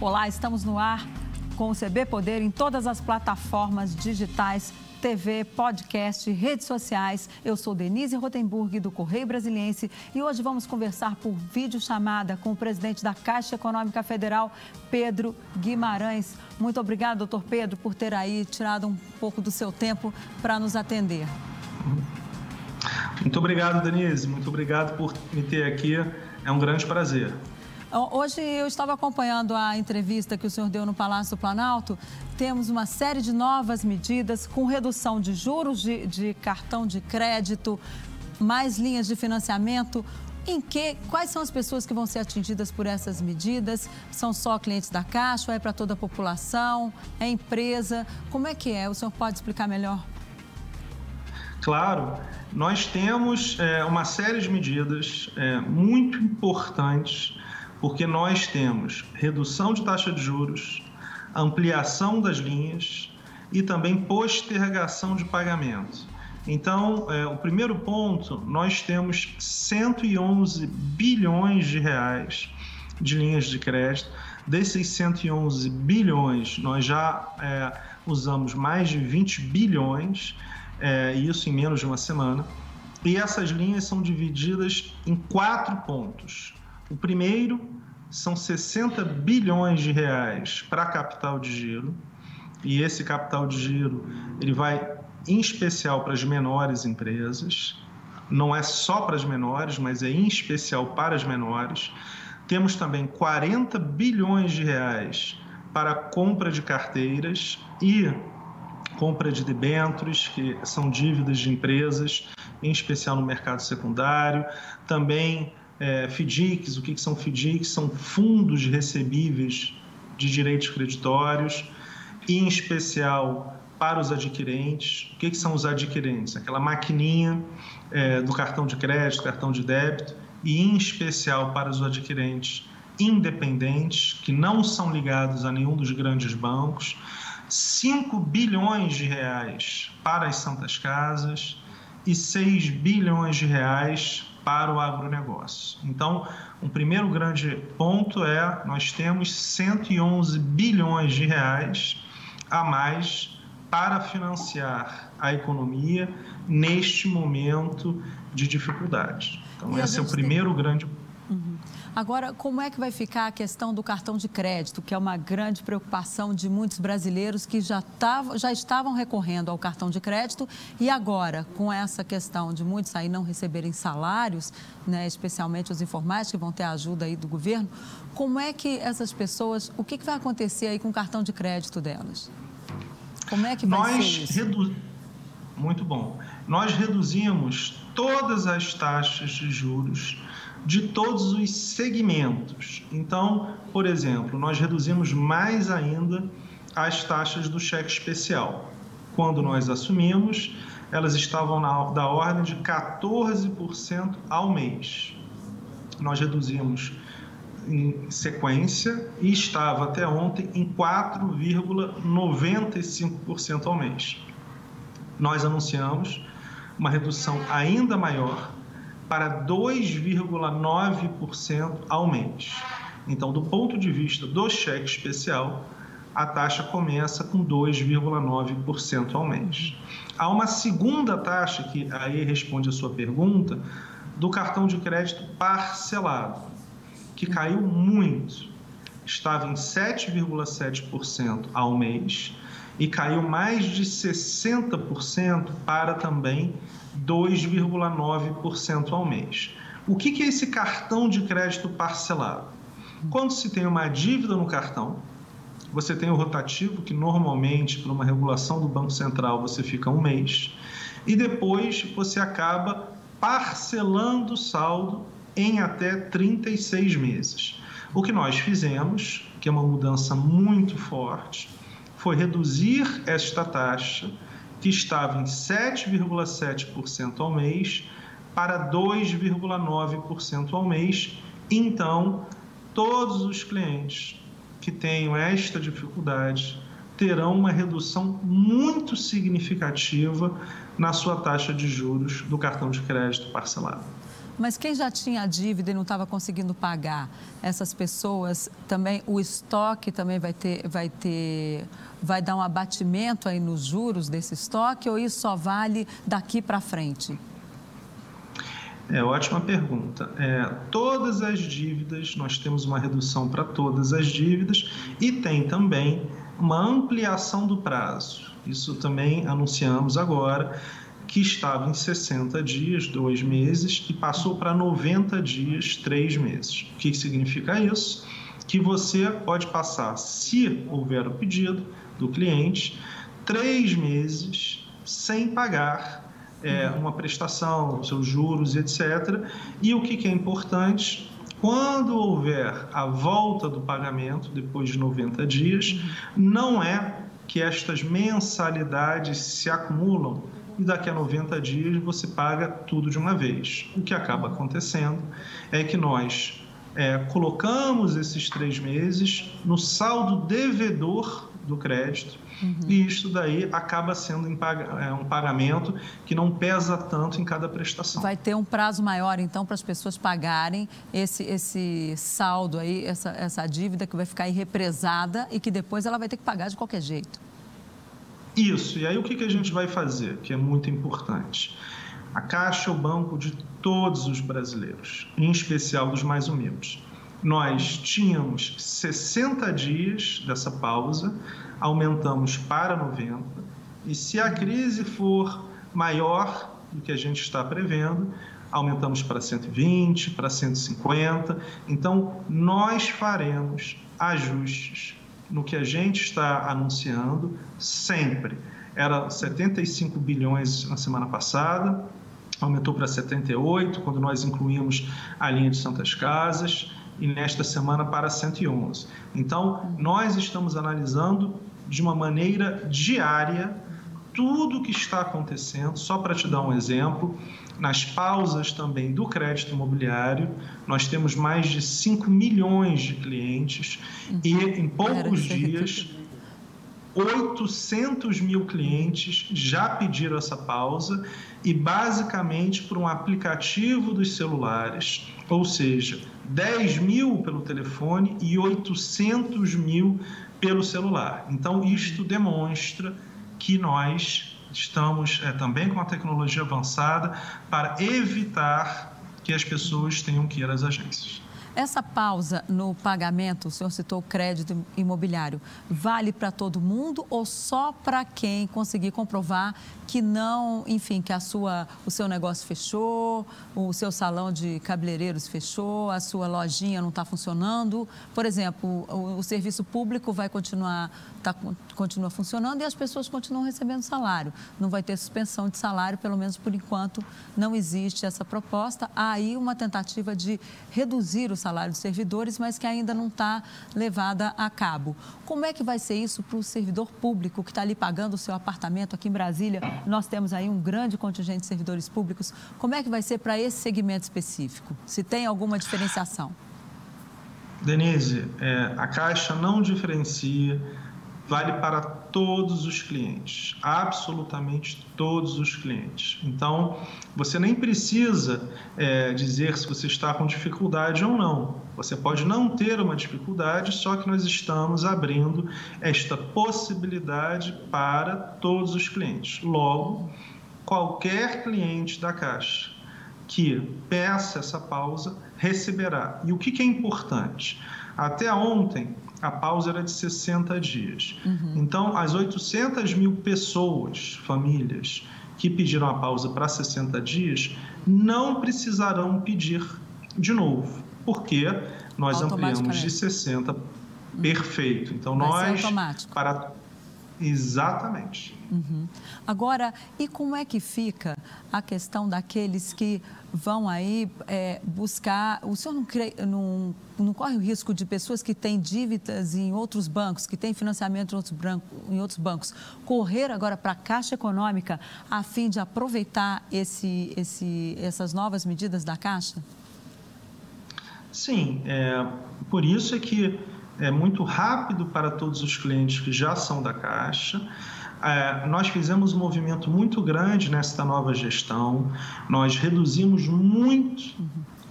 Olá, estamos no ar com o CB Poder em todas as plataformas digitais TV, podcast, redes sociais. Eu sou Denise Rotenburg, do Correio Brasiliense, e hoje vamos conversar por videochamada com o presidente da Caixa Econômica Federal, Pedro Guimarães. Muito obrigado, doutor Pedro, por ter aí tirado um pouco do seu tempo para nos atender. Muito obrigado, Denise. Muito obrigado por me ter aqui. É um grande prazer. Hoje eu estava acompanhando a entrevista que o senhor deu no Palácio do Planalto. Temos uma série de novas medidas com redução de juros de, de cartão de crédito, mais linhas de financiamento. Em que, quais são as pessoas que vão ser atingidas por essas medidas? São só clientes da Caixa é para toda a população? É empresa? Como é que é? O senhor pode explicar melhor? Claro, nós temos é, uma série de medidas é, muito importantes porque nós temos redução de taxa de juros, ampliação das linhas e também postergação de pagamento. Então, é, o primeiro ponto, nós temos 111 bilhões de reais de linhas de crédito. Desses 111 bilhões, nós já é, usamos mais de 20 bilhões, é, isso em menos de uma semana. E essas linhas são divididas em quatro pontos. O primeiro são 60 bilhões de reais para capital de giro, e esse capital de giro ele vai em especial para as menores empresas, não é só para as menores, mas é em especial para as menores. Temos também 40 bilhões de reais para compra de carteiras e compra de debêntures, que são dívidas de empresas, em especial no mercado secundário. Também é, FDICs, o que, que são FDICs? São fundos recebíveis de direitos creditórios, e em especial para os adquirentes. O que, que são os adquirentes? Aquela maquininha é, do cartão de crédito, cartão de débito, e em especial para os adquirentes independentes, que não são ligados a nenhum dos grandes bancos. 5 bilhões de reais para as santas casas e 6 bilhões de reais para o agronegócio. Então, um primeiro grande ponto é nós temos 111 bilhões de reais a mais para financiar a economia neste momento de dificuldade. Então, esse é o primeiro tem... grande ponto. Agora, como é que vai ficar a questão do cartão de crédito, que é uma grande preocupação de muitos brasileiros que já, tavam, já estavam recorrendo ao cartão de crédito e agora, com essa questão de muitos aí não receberem salários, né, especialmente os informais que vão ter a ajuda aí do governo, como é que essas pessoas, o que, que vai acontecer aí com o cartão de crédito delas? Como é que vai Nós ser isso? Redu... Muito bom. Nós reduzimos todas as taxas de juros de todos os segmentos. Então, por exemplo, nós reduzimos mais ainda as taxas do cheque especial. Quando nós assumimos, elas estavam na, da ordem de 14% ao mês. Nós reduzimos em sequência e estava até ontem em 4,95% ao mês. Nós anunciamos uma redução ainda maior para 2,9% ao mês. Então, do ponto de vista do cheque especial, a taxa começa com 2,9% ao mês. Há uma segunda taxa, que aí responde a sua pergunta, do cartão de crédito parcelado, que caiu muito. Estava em 7,7% ao mês e caiu mais de 60% para também 2,9% ao mês. O que é esse cartão de crédito parcelado? Quando se tem uma dívida no cartão, você tem o rotativo, que normalmente, por uma regulação do Banco Central, você fica um mês, e depois você acaba parcelando o saldo em até 36 meses. O que nós fizemos, que é uma mudança muito forte, foi reduzir esta taxa que estava em 7,7% ao mês para 2,9% ao mês. Então, todos os clientes que tenham esta dificuldade terão uma redução muito significativa na sua taxa de juros do cartão de crédito parcelado. Mas quem já tinha dívida e não estava conseguindo pagar, essas pessoas também, o estoque também vai ter, vai ter, vai dar um abatimento aí nos juros desse estoque ou isso só vale daqui para frente? É ótima pergunta. É, todas as dívidas, nós temos uma redução para todas as dívidas e tem também uma ampliação do prazo. Isso também anunciamos agora, que estava em 60 dias, dois meses, e passou para 90 dias, três meses. O que significa isso? Que você pode passar, se houver o pedido do cliente, três meses sem pagar é, uma prestação, seus juros, etc. E o que, que é importante? Quando houver a volta do pagamento, depois de 90 dias, não é que estas mensalidades se acumulam e daqui a 90 dias você paga tudo de uma vez. O que acaba acontecendo é que nós é, colocamos esses três meses no saldo devedor do crédito Uhum. E isso daí acaba sendo é, um pagamento que não pesa tanto em cada prestação. Vai ter um prazo maior, então, para as pessoas pagarem esse, esse saldo aí, essa, essa dívida que vai ficar irrepresada e que depois ela vai ter que pagar de qualquer jeito. Isso. E aí o que, que a gente vai fazer, que é muito importante? A Caixa é o banco de todos os brasileiros, em especial dos mais humildes. Nós tínhamos 60 dias dessa pausa aumentamos para 90, e se a crise for maior do que a gente está prevendo, aumentamos para 120, para 150. Então, nós faremos ajustes no que a gente está anunciando sempre. Era 75 bilhões na semana passada, aumentou para 78 quando nós incluímos a linha de Santas Casas e nesta semana para 111. Então, nós estamos analisando de uma maneira diária tudo o que está acontecendo. Só para te dar um exemplo, nas pausas também do crédito imobiliário, nós temos mais de 5 milhões de clientes e em poucos dias 800 mil clientes já pediram essa pausa e basicamente por um aplicativo dos celulares, ou seja, 10 mil pelo telefone e 800 mil pelo celular. Então, isto demonstra que nós estamos é, também com a tecnologia avançada para evitar que as pessoas tenham que ir às agências. Essa pausa no pagamento, o senhor citou crédito imobiliário, vale para todo mundo ou só para quem conseguir comprovar que não, enfim, que a sua, o seu negócio fechou, o seu salão de cabeleireiros fechou, a sua lojinha não está funcionando? Por exemplo, o, o, serviço público vai continuar, tá, continua funcionando e as pessoas continuam recebendo salário. Não vai ter suspensão de salário, pelo menos por enquanto não existe essa proposta. Há aí uma tentativa de reduzir o salário dos servidores, mas que ainda não está levada a cabo. Como é que vai ser isso para o servidor público que está ali pagando o seu apartamento aqui em Brasília? Nós temos aí um grande contingente de servidores públicos. Como é que vai ser para esse segmento específico? Se tem alguma diferenciação? Denise, é, a Caixa não diferencia vale para todos os clientes, absolutamente todos os clientes. Então, você nem precisa é, dizer se você está com dificuldade ou não. Você pode não ter uma dificuldade, só que nós estamos abrindo esta possibilidade para todos os clientes. Logo, qualquer cliente da Caixa que peça essa pausa receberá. E o que é importante? Até ontem, a pausa era de 60 dias. Uhum. Então, as 800 mil pessoas, famílias, que pediram a pausa para 60 dias, não precisarão pedir de novo, porque nós ampliamos de 60 perfeito. Então, Vai nós para Exatamente. Uhum. Agora, e como é que fica a questão daqueles que vão aí é, buscar. O senhor não, não, não, corre o risco de pessoas que têm dívidas em outros bancos, que têm financiamento em outros, branco, em outros bancos, correr agora para a Caixa Econômica a fim de aproveitar esse, esse, essas novas medidas da Caixa? Sim, é, por isso é que é muito rápido para todos os clientes que já são da Caixa nós fizemos um movimento muito grande nesta nova gestão, nós reduzimos muito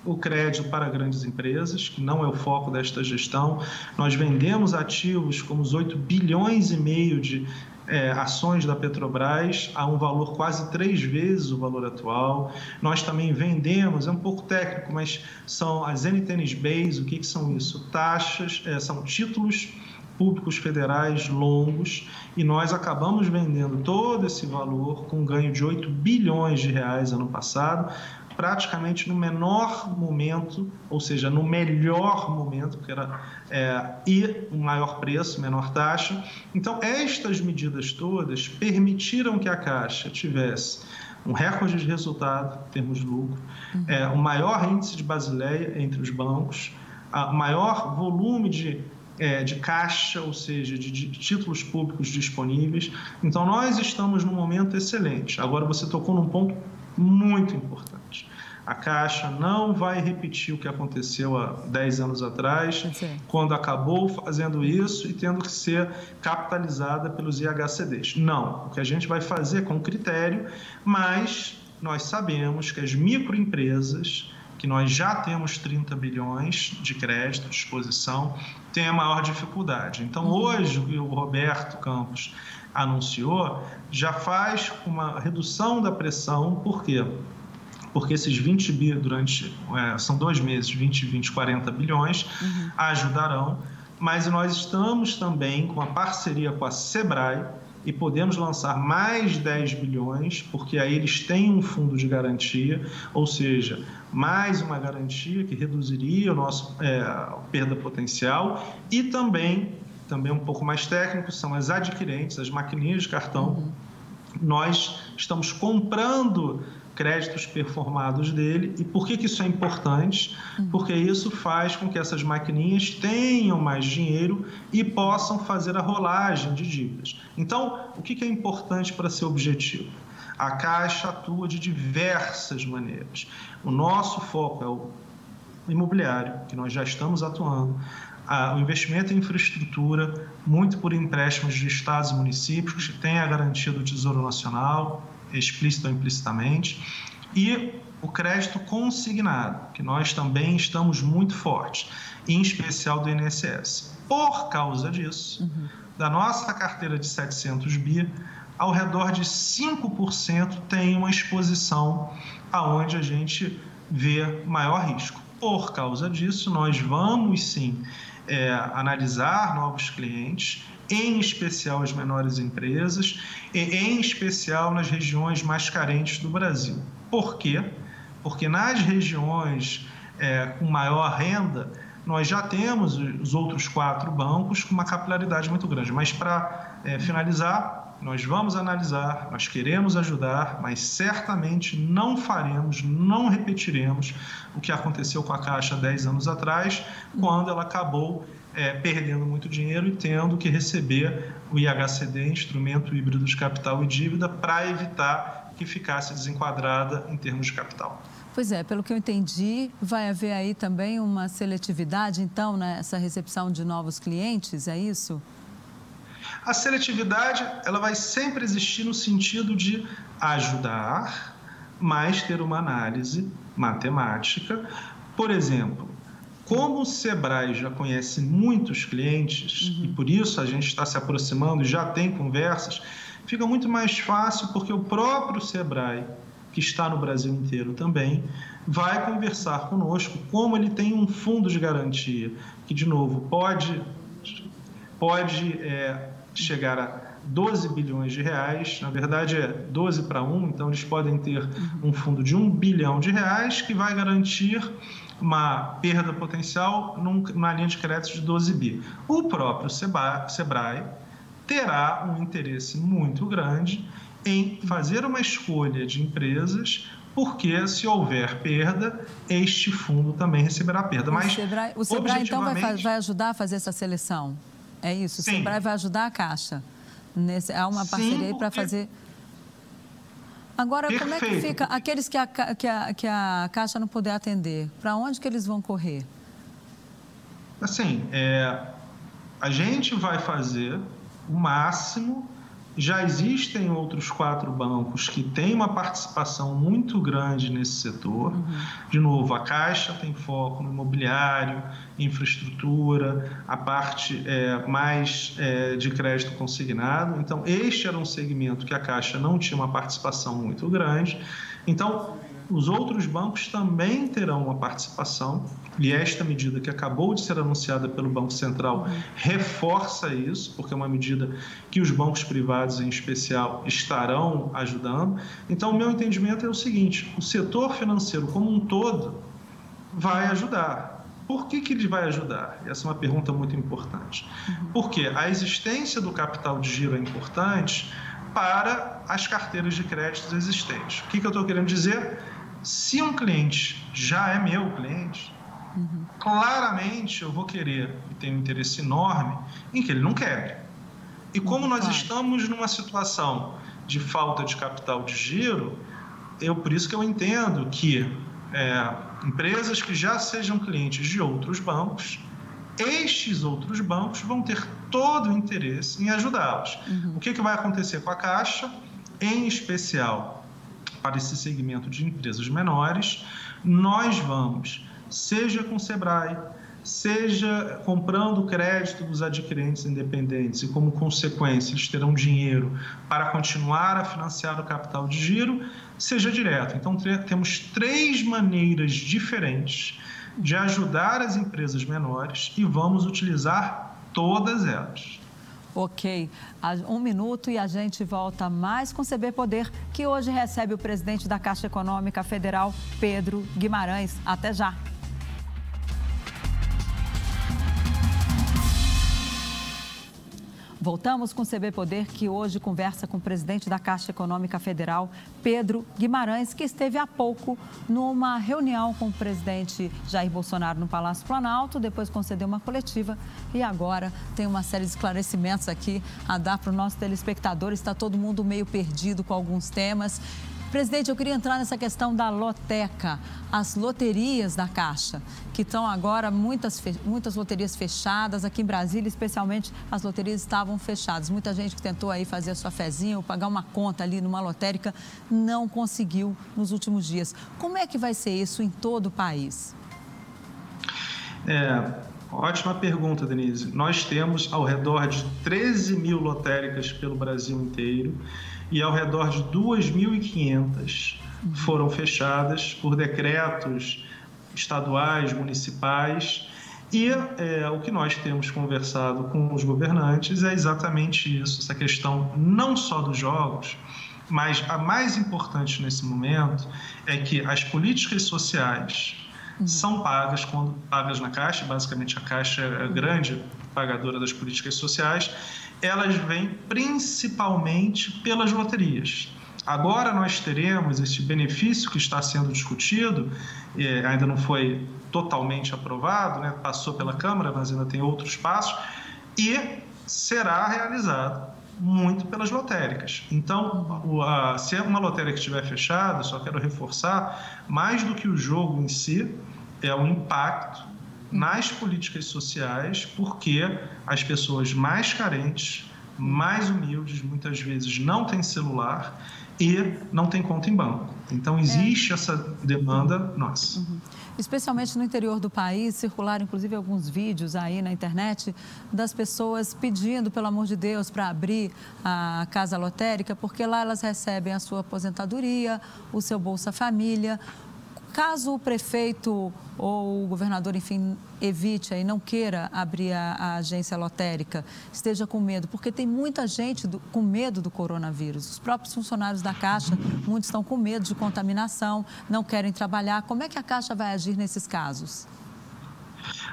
o crédito para grandes empresas, que não é o foco desta gestão. Nós vendemos ativos como os 8 bilhões e meio de é, ações da Petrobras a um valor quase três vezes o valor atual. Nós também vendemos, é um pouco técnico, mas são as NTNs Base, o que, que são isso? Taxas, é, são títulos públicos federais longos e nós acabamos vendendo todo esse valor com um ganho de 8 bilhões de reais ano passado, praticamente no menor momento, ou seja, no melhor momento, que era é, e um maior preço, menor taxa. Então, estas medidas todas permitiram que a Caixa tivesse um recorde de resultado em termos de lucro, uhum. é, o maior índice de Basileia entre os bancos, o maior volume de é, de caixa, ou seja, de, de, títulos públicos disponíveis. Então, nós estamos num momento excelente. Agora, você tocou num ponto muito importante. A Caixa não vai repetir o que aconteceu há 10 anos atrás, Sim. quando acabou fazendo isso e tendo que ser capitalizada pelos IHCDs. Não. O que a gente vai fazer é com critério, mas nós sabemos que as microempresas que nós já temos 30 bilhões de crédito à disposição, tem a maior dificuldade. Então, uhum. hoje, o que o Roberto Campos anunciou já faz uma redução da pressão, por quê? Porque esses 20 bi durante, é, são dois meses, 20, 20, 40 bilhões, uhum. ajudarão, mas nós estamos também com a parceria com a Sebrae, e podemos lançar mais 10 bilhões, porque aí eles têm um fundo de garantia, ou seja, mais uma garantia que reduziria o nosso é, perda potencial e também, também um pouco mais técnico, são as adquirentes, as maquininhas de cartão. Uhum. Nós estamos comprando créditos performados dele. E por que, que isso é importante? Uhum. Porque isso faz com que essas maquininhas tenham mais dinheiro e possam fazer a rolagem de dívidas. Então, o que, que é importante para ser objetivo? A Caixa atua de diversas maneiras. O nosso foco é o imobiliário, que nós já estamos atuando, o investimento em infraestrutura, muito por empréstimos de estados e municípios, que tem a garantia do Tesouro Nacional, explícita ou implicitamente, e o crédito consignado, que nós também estamos muito fortes, em especial do INSS. Por causa disso, uhum. da nossa carteira de 700 bi, ao redor de 5% tem uma exposição aonde a gente vê maior risco. Por causa disso, nós vamos sim é, analisar novos clientes em especial as menores empresas e em especial nas regiões mais carentes do Brasil. Por quê? Porque nas regiões é, com maior renda, nós já temos os outros quatro bancos com uma capilaridade muito grande. Mas para é, finalizar, nós vamos analisar, nós queremos ajudar, mas certamente não faremos, não repetiremos o que aconteceu com a Caixa 10 anos atrás, quando ela acabou é, perdendo muito dinheiro e tendo que receber o IHCD, Instrumento Híbrido de Capital e Dívida, para evitar que ficasse desenquadrada em termos de capital. Pois é, pelo que eu entendi, vai haver aí também uma seletividade, então, nessa recepção de novos clientes, é isso? A seletividade, ela vai sempre existir no sentido de ajudar, mas ter uma análise matemática. Por exemplo, como o Sebrae já conhece muitos clientes uhum. e por isso a gente está se aproximando e já tem conversas, fica muito mais fácil porque o próprio Sebrae, que está no Brasil inteiro também, vai conversar conosco como ele tem um fundo de garantia que, de novo, pode, pode é, chegar a 12 bilhões de reais, na verdade é 12 para 1, então eles podem ter uhum. um fundo de 1 bilhão de reais que vai garantir uma perda potencial numa linha de crédito de 12 bi. O próprio Sebrae terá um interesse muito grande em fazer uma escolha de empresas porque se houver perda, este fundo também receberá perda. Mas, o Sebrae, o Sebrae então vai, vai, ajudar a fazer essa seleção? É isso? O Sim. Sebrae vai ajudar a Caixa? Nesse, há uma parceria para fazer Agora, Perfeito. como é que fica aqueles que a, que a, que a Caixa não puder atender? Para onde que eles vão correr? Assim, é, a gente vai fazer o máximo já existem outros quatro bancos que têm uma participação muito grande nesse setor. Uhum. De novo, a Caixa tem foco no imobiliário, infraestrutura, a parte é, mais é, de crédito consignado. Então, este era um segmento que a Caixa não tinha uma participação muito grande. Então, os outros bancos também terão uma participação, e esta medida que acabou de ser anunciada pelo Banco Central reforça isso, porque é uma medida que os bancos privados, em especial, estarão ajudando. Então, o meu entendimento é o seguinte: o setor financeiro como um todo vai ajudar. Por que, que ele vai ajudar? Essa é uma pergunta muito importante. Porque a existência do capital de giro é importante para as carteiras de créditos existentes. O que, que eu estou querendo dizer? Se um cliente já é meu cliente, uhum. claramente eu vou querer e tenho um interesse enorme em que ele não quebre. E como nós estamos numa situação de falta de capital de giro, eu por isso que eu entendo que é, empresas que já sejam clientes de outros bancos, estes outros bancos vão ter todo o interesse em ajudá-los. Uhum. O que, que vai acontecer com a Caixa, em especial para esse segmento de empresas menores, nós vamos, seja com o Sebrae, seja comprando crédito dos adquirentes independentes e, como consequência, eles terão dinheiro para continuar a financiar o capital de giro, seja direto. Então, temos três maneiras diferentes de ajudar as empresas menores e vamos utilizar todas elas. Ok. Um minuto e a gente volta mais com CB Poder, que hoje recebe o presidente da Caixa Econômica Federal, Pedro Guimarães. Até já. Voltamos com o CB Poder, que hoje conversa com o presidente da Caixa Econômica Federal, Pedro Guimarães, que esteve há pouco numa reunião com o presidente Jair Bolsonaro no Palácio Planalto, depois concedeu uma coletiva e agora tem uma série de esclarecimentos aqui a dar para o nosso telespectador. Está todo mundo meio perdido com alguns temas. Presidente, eu queria entrar nessa questão da loteca, as loterias da Caixa, que estão agora muitas, muitas loterias fechadas. Aqui em Brasília, especialmente, as loterias estavam fechadas. Muita gente que tentou aí fazer a sua fezinha ou pagar uma conta ali numa lotérica não conseguiu nos últimos dias. Como é que vai ser isso em todo o país? É, ótima pergunta, Denise. Nós temos ao redor de 13 mil lotéricas pelo Brasil inteiro e ao redor de 2.500 foram fechadas por decretos estaduais, municipais. E é, o que nós temos conversado com os governantes é exatamente isso, essa questão não só dos jogos, mas a mais importante nesse momento é que as políticas sociais uhum. são pagas quando pagas na Caixa, basicamente a Caixa é a grande pagadora das políticas sociais, elas vêm principalmente pelas loterias. Agora nós teremos esse benefício que está sendo discutido, ainda não foi totalmente aprovado, né? passou pela Câmara, mas ainda tem outros passos, e será realizado muito pelas lotéricas. Então, se uma lotérica estiver fechada, só quero reforçar, mais do que o jogo em si, é o impacto nas políticas sociais, porque as pessoas mais carentes, mais humildes, muitas vezes não têm celular e não têm conta em banco. Então, existe é. essa demanda nossa. Uhum. Especialmente no interior do país, circularam inclusive alguns vídeos aí na internet das pessoas pedindo, pelo amor de Deus, para abrir a casa lotérica, porque lá elas recebem a sua aposentadoria, o seu Bolsa Família, Caso o prefeito ou o governador, enfim, evite e não queira abrir a, a, agência lotérica, esteja com medo, porque tem muita gente do, com medo do coronavírus. Os próprios funcionários da Caixa, muitos estão com medo de contaminação, não querem trabalhar. Como é que a Caixa vai agir nesses casos?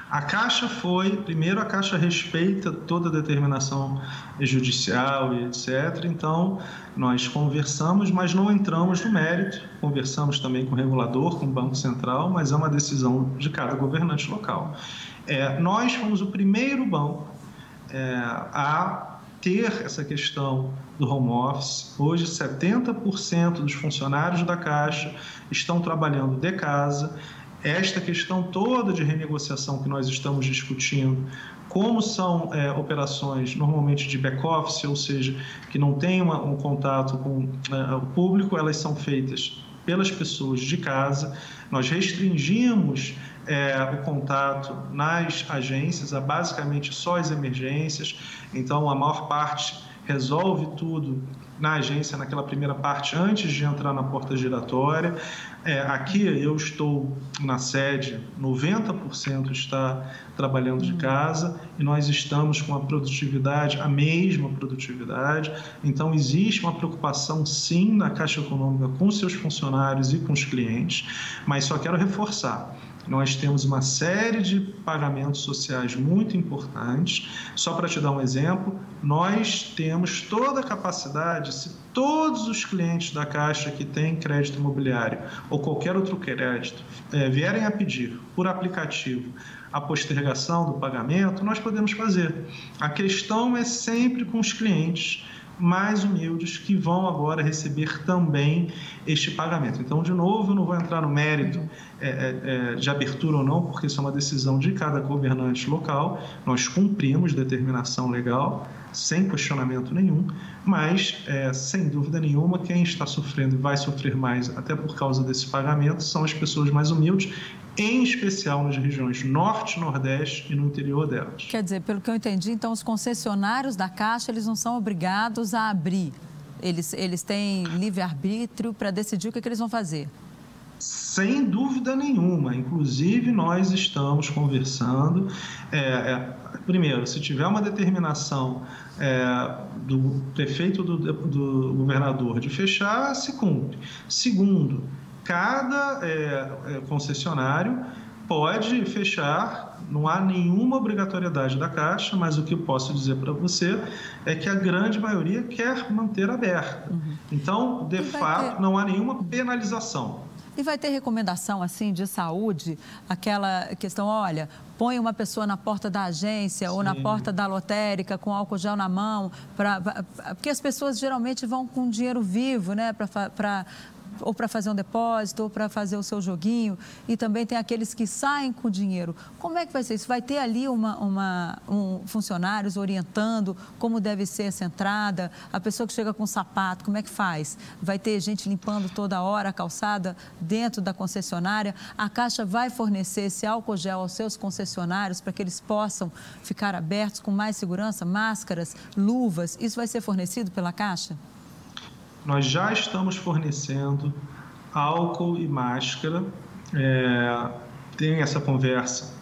A Caixa foi, primeiro, a Caixa respeita toda a determinação judicial e etc. Então, nós conversamos, mas não entramos no mérito. Conversamos também com o regulador, com o Banco Central, mas é uma decisão de cada governante local. É, nós fomos o primeiro banco é, a ter essa questão do home office. Hoje, 70% dos funcionários da Caixa estão trabalhando de casa esta questão toda de renegociação que nós estamos discutindo, como são é, operações normalmente de back-office, ou seja, que não tem uma, um contato com é, o público, elas são feitas pelas pessoas de casa. Nós restringimos é, o contato nas agências a basicamente só as emergências, então a maior parte resolve tudo na agência, naquela primeira parte, antes de entrar na porta giratória. É, aqui eu estou na sede, 90% está trabalhando de casa e nós estamos com a produtividade, a mesma produtividade. Então, existe uma preocupação, sim, na Caixa Econômica com seus funcionários e com os clientes, mas só quero reforçar nós temos uma série de pagamentos sociais muito importantes. Só para te dar um exemplo, nós temos toda a capacidade, se todos os clientes da Caixa que têm crédito imobiliário ou qualquer outro crédito é, vierem a pedir por aplicativo a postergação do pagamento, nós podemos fazer. A questão é sempre com os clientes mais humildes que vão agora receber também este pagamento. Então, de novo, eu não vou entrar no mérito é, é, é, de abertura ou não, porque isso é uma decisão de cada governante local. Nós cumprimos determinação legal, sem questionamento nenhum, mas, é, sem dúvida nenhuma, quem está sofrendo e vai sofrer mais, até por causa desse pagamento, são as pessoas mais humildes em especial nas regiões norte, nordeste e no interior delas. Quer dizer, pelo que eu entendi, então os concessionários da Caixa eles não são obrigados a abrir. Eles, eles têm livre-arbítrio para decidir o que, é que eles vão fazer. Sem dúvida nenhuma. Inclusive, nós estamos conversando. É, é, primeiro, se tiver uma determinação é, do prefeito do, do governador de fechar, se cumpre. Segundo, cada é, é, concessionário pode fechar, não há nenhuma obrigatoriedade da Caixa, mas o que eu posso dizer para você é que a grande maioria quer manter aberta. Uhum. Então, de fato, ter... não há nenhuma penalização. E vai ter recomendação assim de saúde, aquela questão, olha, põe uma pessoa na porta da agência Sim. ou na porta da lotérica com álcool gel na mão, pra, pra, porque as pessoas geralmente vão com dinheiro vivo, né, para ou para fazer um depósito, ou para fazer o seu joguinho, e também tem aqueles que saem com dinheiro. Como é que vai ser isso? Vai ter ali uma, uma, um, funcionários orientando como deve ser essa entrada? A pessoa que chega com sapato, como é que faz? Vai ter gente limpando toda hora a calçada dentro da concessionária? A Caixa vai fornecer esse álcool gel aos seus concessionários para que eles possam ficar abertos com mais segurança? Máscaras, luvas, isso vai ser fornecido pela Caixa? Nós já estamos fornecendo álcool e máscara. É, tem essa conversa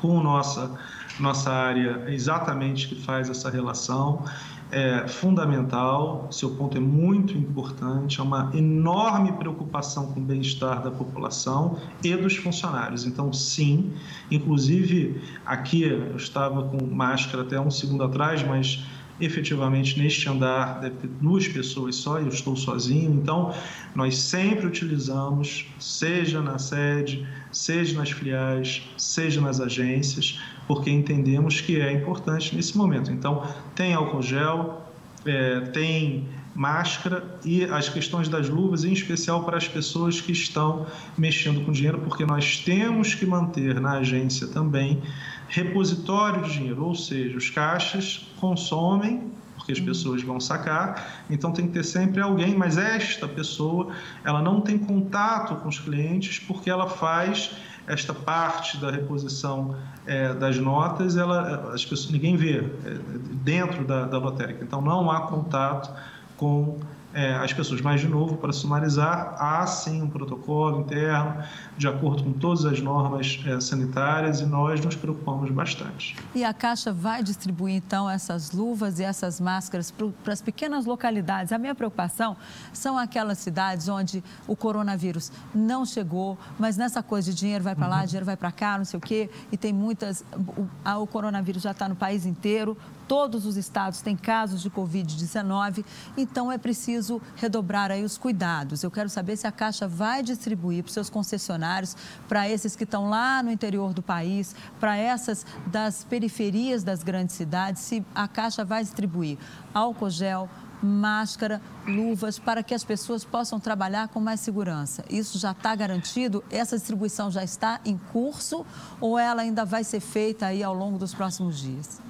com nossa, nossa área exatamente que faz essa relação. É fundamental, seu ponto é muito importante, é uma enorme preocupação com o bem-estar da população e dos funcionários. Então, sim, inclusive aqui eu estava com máscara até um segundo atrás, mas efetivamente neste andar deve ter duas pessoas só, eu estou sozinho, então nós sempre utilizamos, seja na sede, seja nas filiais, seja nas agências, porque entendemos que é importante nesse momento. Então, tem álcool gel, é, tem máscara e as questões das luvas, em especial para as pessoas que estão mexendo com dinheiro, porque nós temos que manter na agência também repositório de dinheiro, ou seja, os caixas consomem porque as pessoas vão sacar, então tem que ter sempre alguém, mas esta pessoa, ela não tem contato com os clientes porque ela faz esta parte da reposição é, das notas, ela, as pessoas, ninguém vê é, dentro da, da lotérica, então não há contato com é, as pessoas. Mas, de novo, para sumarizar, há sim um protocolo interno, de acordo com todas as normas é, sanitárias, e nós nos preocupamos bastante. E a Caixa vai distribuir, então, essas luvas e essas máscaras para as pequenas localidades. A minha preocupação são aquelas cidades onde o coronavírus não chegou, mas nessa coisa de dinheiro vai para lá, uhum. dinheiro vai para cá, não sei o quê, e tem muitas. O, o coronavírus já está no país inteiro, todos os estados têm casos de Covid-19, então é preciso redobrar aí os cuidados. Eu quero saber se a Caixa vai distribuir para os seus concessionários, para esses que estão lá no interior do país, para essas das periferias das grandes cidades, se a Caixa vai distribuir álcool gel, máscara, luvas, para que as pessoas possam trabalhar com mais segurança. Isso já está garantido? Essa distribuição já está em curso ou ela ainda vai ser feita aí ao longo dos próximos dias?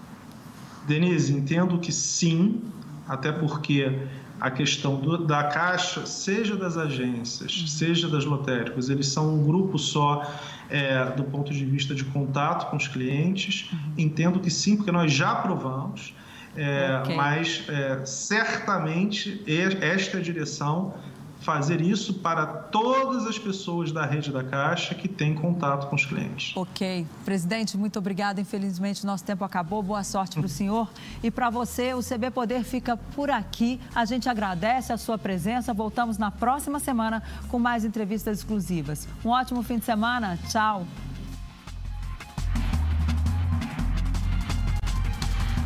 Denise, entendo que sim, até porque a questão do, da caixa, seja das agências, uhum. seja das lotéricas, eles são um grupo só é, do ponto de vista de contato com os clientes. Uhum. Entendo que sim, porque nós já provamos. É, okay. Mas é, certamente esta é a direção fazer isso para todas as pessoas da rede da Caixa que têm contato com os clientes. Ok. Presidente, muito obrigada. Infelizmente, nosso tempo acabou. Boa sorte para o senhor. E para você, o CB Poder fica por aqui. A gente agradece a sua presença. Voltamos na próxima semana com mais entrevistas exclusivas. Um ótimo fim de semana. Tchau.